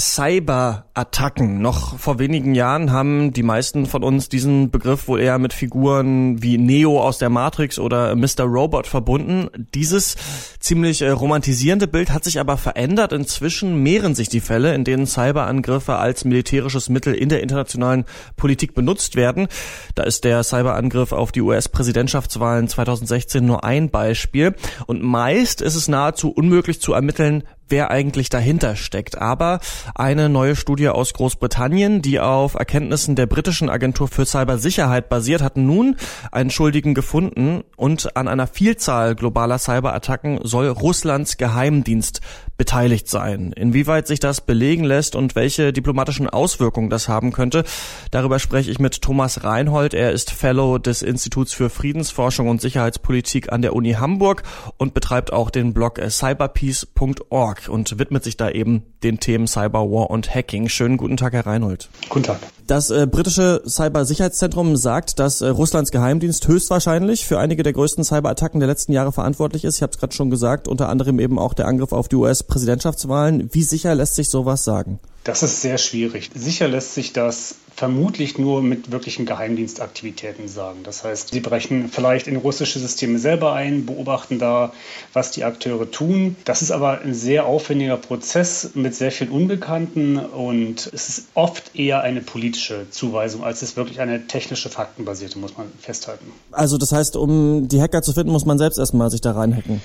Cyberattacken. Noch vor wenigen Jahren haben die meisten von uns diesen Begriff wohl eher mit Figuren wie Neo aus der Matrix oder Mr. Robot verbunden. Dieses ziemlich äh, romantisierende Bild hat sich aber verändert. Inzwischen mehren sich die Fälle, in denen Cyberangriffe als militärisches Mittel in der internationalen Politik benutzt werden. Da ist der Cyberangriff auf die US-Präsidentschaftswahlen 2016 nur ein Beispiel. Und meist ist es nahezu unmöglich zu ermitteln, wer eigentlich dahinter steckt. Aber eine neue Studie aus Großbritannien, die auf Erkenntnissen der britischen Agentur für Cybersicherheit basiert, hat nun einen Schuldigen gefunden und an einer Vielzahl globaler Cyberattacken soll Russlands Geheimdienst beteiligt sein. Inwieweit sich das belegen lässt und welche diplomatischen Auswirkungen das haben könnte, darüber spreche ich mit Thomas Reinhold. Er ist Fellow des Instituts für Friedensforschung und Sicherheitspolitik an der Uni Hamburg und betreibt auch den Blog cyberpeace.org und widmet sich da eben den Themen Cyberwar und Hacking. Schönen guten Tag, Herr Reinhold. Guten Tag. Das äh, britische Cybersicherheitszentrum sagt, dass äh, Russlands Geheimdienst höchstwahrscheinlich für einige der größten Cyberattacken der letzten Jahre verantwortlich ist. Ich habe es gerade schon gesagt, unter anderem eben auch der Angriff auf die US Präsidentschaftswahlen. Wie sicher lässt sich sowas sagen? Das ist sehr schwierig. Sicher lässt sich das vermutlich nur mit wirklichen Geheimdienstaktivitäten sagen. Das heißt, sie brechen vielleicht in russische Systeme selber ein, beobachten da, was die Akteure tun. Das ist aber ein sehr aufwendiger Prozess mit sehr viel Unbekannten und es ist oft eher eine politische Zuweisung, als es wirklich eine technische, faktenbasierte, muss man festhalten. Also das heißt, um die Hacker zu finden, muss man selbst erstmal sich da reinhacken.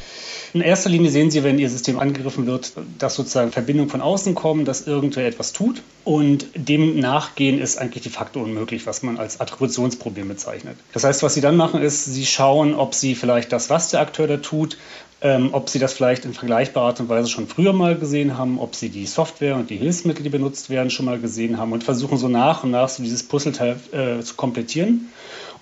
In erster Linie sehen Sie, wenn Ihr System angegriffen wird, dass sozusagen Verbindungen von außen kommen, dass irgendwer etwas tut. Und dem nachgehen ist eigentlich de facto unmöglich, was man als Attributionsproblem bezeichnet. Das heißt, was Sie dann machen, ist, Sie schauen, ob Sie vielleicht das, was der Akteur da tut, ähm, ob Sie das vielleicht in vergleichbarer Art und Weise schon früher mal gesehen haben, ob Sie die Software und die Hilfsmittel, die benutzt werden, schon mal gesehen haben und versuchen so nach und nach so dieses Puzzleteil äh, zu komplettieren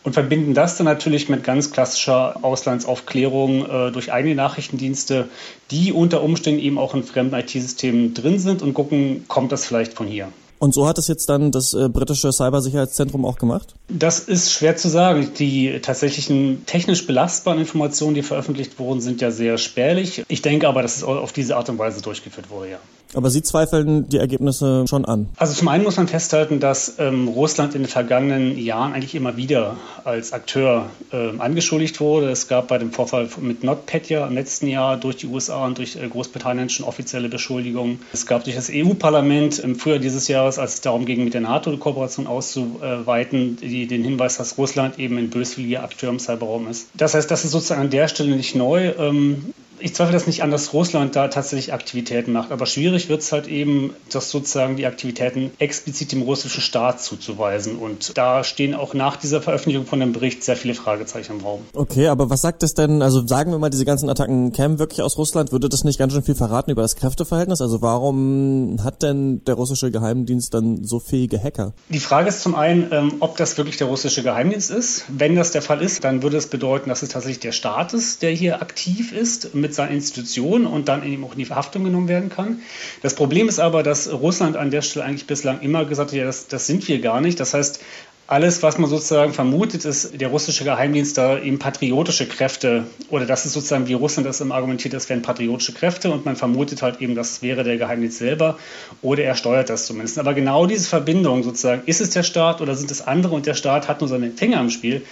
und verbinden das dann natürlich mit ganz klassischer Auslandsaufklärung äh, durch eigene Nachrichtendienste, die unter Umständen eben auch in fremden IT-Systemen drin sind und gucken, kommt das vielleicht von hier. Und so hat es jetzt dann das äh, britische Cybersicherheitszentrum auch gemacht? Das ist schwer zu sagen. Die tatsächlichen technisch belastbaren Informationen, die veröffentlicht wurden, sind ja sehr spärlich. Ich denke aber, dass es auf diese Art und Weise durchgeführt wurde, ja. Aber Sie zweifeln die Ergebnisse schon an? Also zum einen muss man festhalten, dass ähm, Russland in den vergangenen Jahren eigentlich immer wieder als Akteur ähm, angeschuldigt wurde. Es gab bei dem Vorfall mit NotPetya im letzten Jahr durch die USA und durch äh, Großbritannien schon offizielle Beschuldigungen. Es gab durch das EU-Parlament im Frühjahr dieses Jahres, als es darum ging, mit der NATO die Kooperation auszuweiten, die, den Hinweis, dass Russland eben ein böswilliger Akteur im Cyberraum ist. Das heißt, das ist sozusagen an der Stelle nicht neu. Ähm, ich zweifle das nicht an, dass Russland da tatsächlich Aktivitäten macht, aber schwierig wird es halt eben, das sozusagen die Aktivitäten explizit dem russischen Staat zuzuweisen. Und da stehen auch nach dieser Veröffentlichung von dem Bericht sehr viele Fragezeichen im Raum. Okay, aber was sagt es denn, also sagen wir mal, diese ganzen Attacken kämen wirklich aus Russland, würde das nicht ganz schön viel verraten über das Kräfteverhältnis? Also warum hat denn der russische Geheimdienst dann so fähige Hacker? Die Frage ist zum einen, ähm, ob das wirklich der russische Geheimdienst ist. Wenn das der Fall ist, dann würde es bedeuten, dass es tatsächlich der Staat ist, der hier aktiv ist mit seiner Institution und dann eben auch in die Verhaftung genommen werden kann. Das Problem ist aber, dass Russland an der Stelle eigentlich bislang immer gesagt hat, ja, das, das sind wir gar nicht. Das heißt, alles, was man sozusagen vermutet, ist, der russische Geheimdienst da eben patriotische Kräfte oder das ist sozusagen, wie Russland das immer argumentiert, das wären patriotische Kräfte und man vermutet halt eben, das wäre der Geheimdienst selber oder er steuert das zumindest. Aber genau diese Verbindung sozusagen, ist es der Staat oder sind es andere und der Staat hat nur seine Finger im Spiel,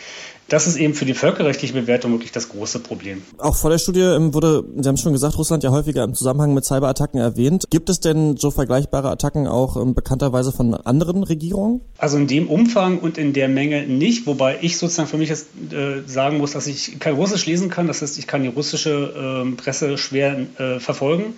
das ist eben für die völkerrechtliche Bewertung wirklich das große Problem. Auch vor der Studie ähm, wurde, Sie haben schon gesagt, Russland ja häufiger im Zusammenhang mit Cyberattacken erwähnt. Gibt es denn so vergleichbare Attacken auch ähm, bekannterweise von anderen Regierungen? Also in dem Umfang und in der Menge nicht, wobei ich sozusagen für mich jetzt äh, sagen muss, dass ich kein Russisch lesen kann. Das heißt, ich kann die russische äh, Presse schwer äh, verfolgen.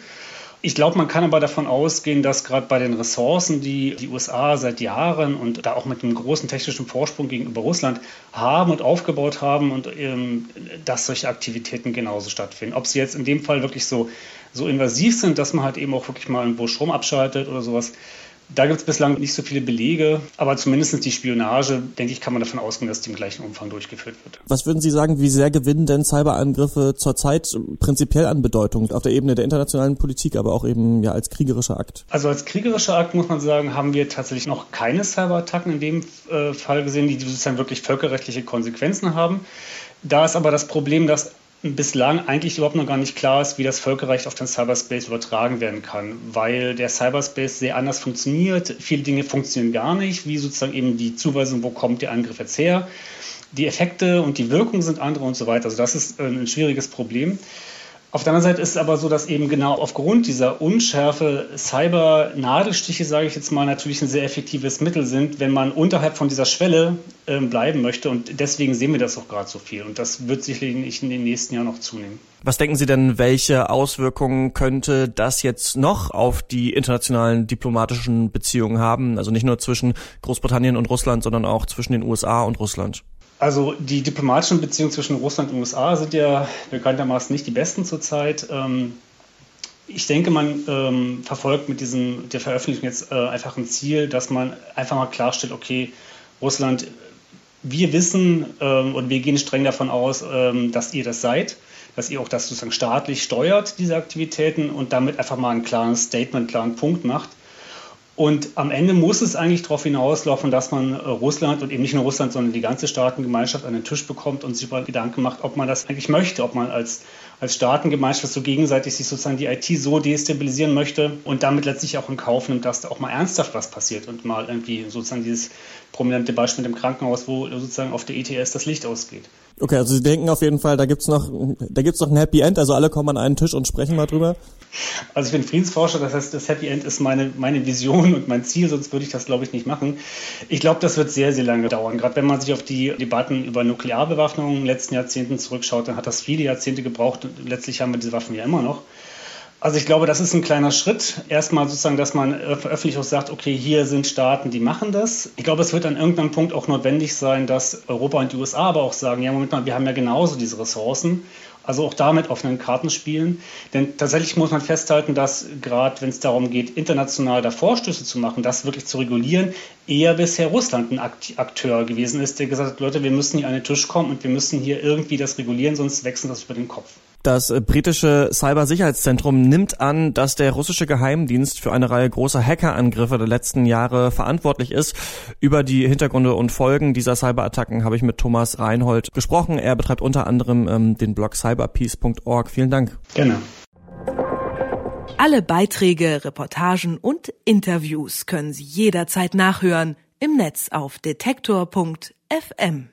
Ich glaube, man kann aber davon ausgehen, dass gerade bei den Ressourcen, die die USA seit Jahren und da auch mit einem großen technischen Vorsprung gegenüber Russland haben und aufgebaut haben und ähm, dass solche Aktivitäten genauso stattfinden. Ob sie jetzt in dem Fall wirklich so, so invasiv sind, dass man halt eben auch wirklich mal irgendwo Strom abschaltet oder sowas, da gibt es bislang nicht so viele Belege, aber zumindest die Spionage, denke ich, kann man davon ausgehen, dass die im gleichen Umfang durchgeführt wird. Was würden Sie sagen, wie sehr gewinnen denn Cyberangriffe zurzeit prinzipiell an Bedeutung auf der Ebene der internationalen Politik, aber auch eben ja als kriegerischer Akt? Also als kriegerischer Akt muss man sagen, haben wir tatsächlich noch keine Cyberattacken in dem äh, Fall gesehen, die sozusagen wirklich völkerrechtliche Konsequenzen haben. Da ist aber das Problem, dass bislang eigentlich überhaupt noch gar nicht klar ist, wie das Völkerrecht auf den Cyberspace übertragen werden kann, weil der Cyberspace sehr anders funktioniert. Viele Dinge funktionieren gar nicht, wie sozusagen eben die Zuweisung, wo kommt der Angriff jetzt her. Die Effekte und die Wirkungen sind andere und so weiter. Also das ist ein schwieriges Problem. Auf der anderen Seite ist es aber so, dass eben genau aufgrund dieser Unschärfe Cyber-Nadelstiche, sage ich jetzt mal, natürlich ein sehr effektives Mittel sind, wenn man unterhalb von dieser Schwelle äh, bleiben möchte. Und deswegen sehen wir das auch gerade so viel. Und das wird sicherlich in den nächsten Jahren noch zunehmen. Was denken Sie denn, welche Auswirkungen könnte das jetzt noch auf die internationalen diplomatischen Beziehungen haben? Also nicht nur zwischen Großbritannien und Russland, sondern auch zwischen den USA und Russland? Also die diplomatischen Beziehungen zwischen Russland und USA sind ja bekanntermaßen nicht die besten zurzeit. Ähm, ich denke, man ähm, verfolgt mit diesem, der Veröffentlichung jetzt äh, einfach ein Ziel, dass man einfach mal klarstellt, okay, Russland, wir wissen ähm, und wir gehen streng davon aus, dass ihr das seid, dass ihr auch das sozusagen staatlich steuert, diese Aktivitäten und damit einfach mal ein klares Statement, einen klaren Punkt macht. Und am Ende muss es eigentlich darauf hinauslaufen, dass man äh, Russland und eben nicht nur Russland, sondern die ganze Staatengemeinschaft an den Tisch bekommt und sich mal Gedanken macht, ob man das eigentlich möchte, ob man als, als Staatengemeinschaft so gegenseitig sich sozusagen die IT so destabilisieren möchte und damit letztlich auch in Kauf nimmt, dass da auch mal ernsthaft was passiert und mal irgendwie sozusagen dieses prominente Beispiel mit dem Krankenhaus, wo sozusagen auf der ETS das Licht ausgeht. Okay, also Sie denken auf jeden Fall, da gibt's noch, da gibt's noch ein Happy End, also alle kommen an einen Tisch und sprechen mal drüber. Also ich bin Friedensforscher, das heißt, das Happy End ist meine, meine Vision und mein Ziel, sonst würde ich das, glaube ich, nicht machen. Ich glaube, das wird sehr, sehr lange dauern. Gerade wenn man sich auf die Debatten über Nuklearbewaffnung in den letzten Jahrzehnten zurückschaut, dann hat das viele Jahrzehnte gebraucht und letztlich haben wir diese Waffen ja immer noch. Also ich glaube, das ist ein kleiner Schritt. Erstmal sozusagen, dass man öffentlich auch sagt, okay, hier sind Staaten, die machen das. Ich glaube, es wird an irgendeinem Punkt auch notwendig sein, dass Europa und die USA aber auch sagen, ja, Moment mal, wir haben ja genauso diese Ressourcen. Also auch damit offenen Karten spielen. Denn tatsächlich muss man festhalten, dass gerade wenn es darum geht, international da Vorstöße zu machen, das wirklich zu regulieren, eher bisher Russland ein Akteur gewesen ist, der gesagt hat, Leute, wir müssen hier an den Tisch kommen und wir müssen hier irgendwie das regulieren, sonst wechseln das über den Kopf. Das äh, britische Cybersicherheitszentrum nimmt an, dass der russische Geheimdienst für eine Reihe großer Hackerangriffe der letzten Jahre verantwortlich ist. Über die Hintergründe und Folgen dieser Cyberattacken habe ich mit Thomas Reinhold gesprochen. Er betreibt unter anderem ähm, den Blog cyberpeace.org. Vielen Dank. Gerne. Alle Beiträge, Reportagen und Interviews können Sie jederzeit nachhören im Netz auf detektor.fm.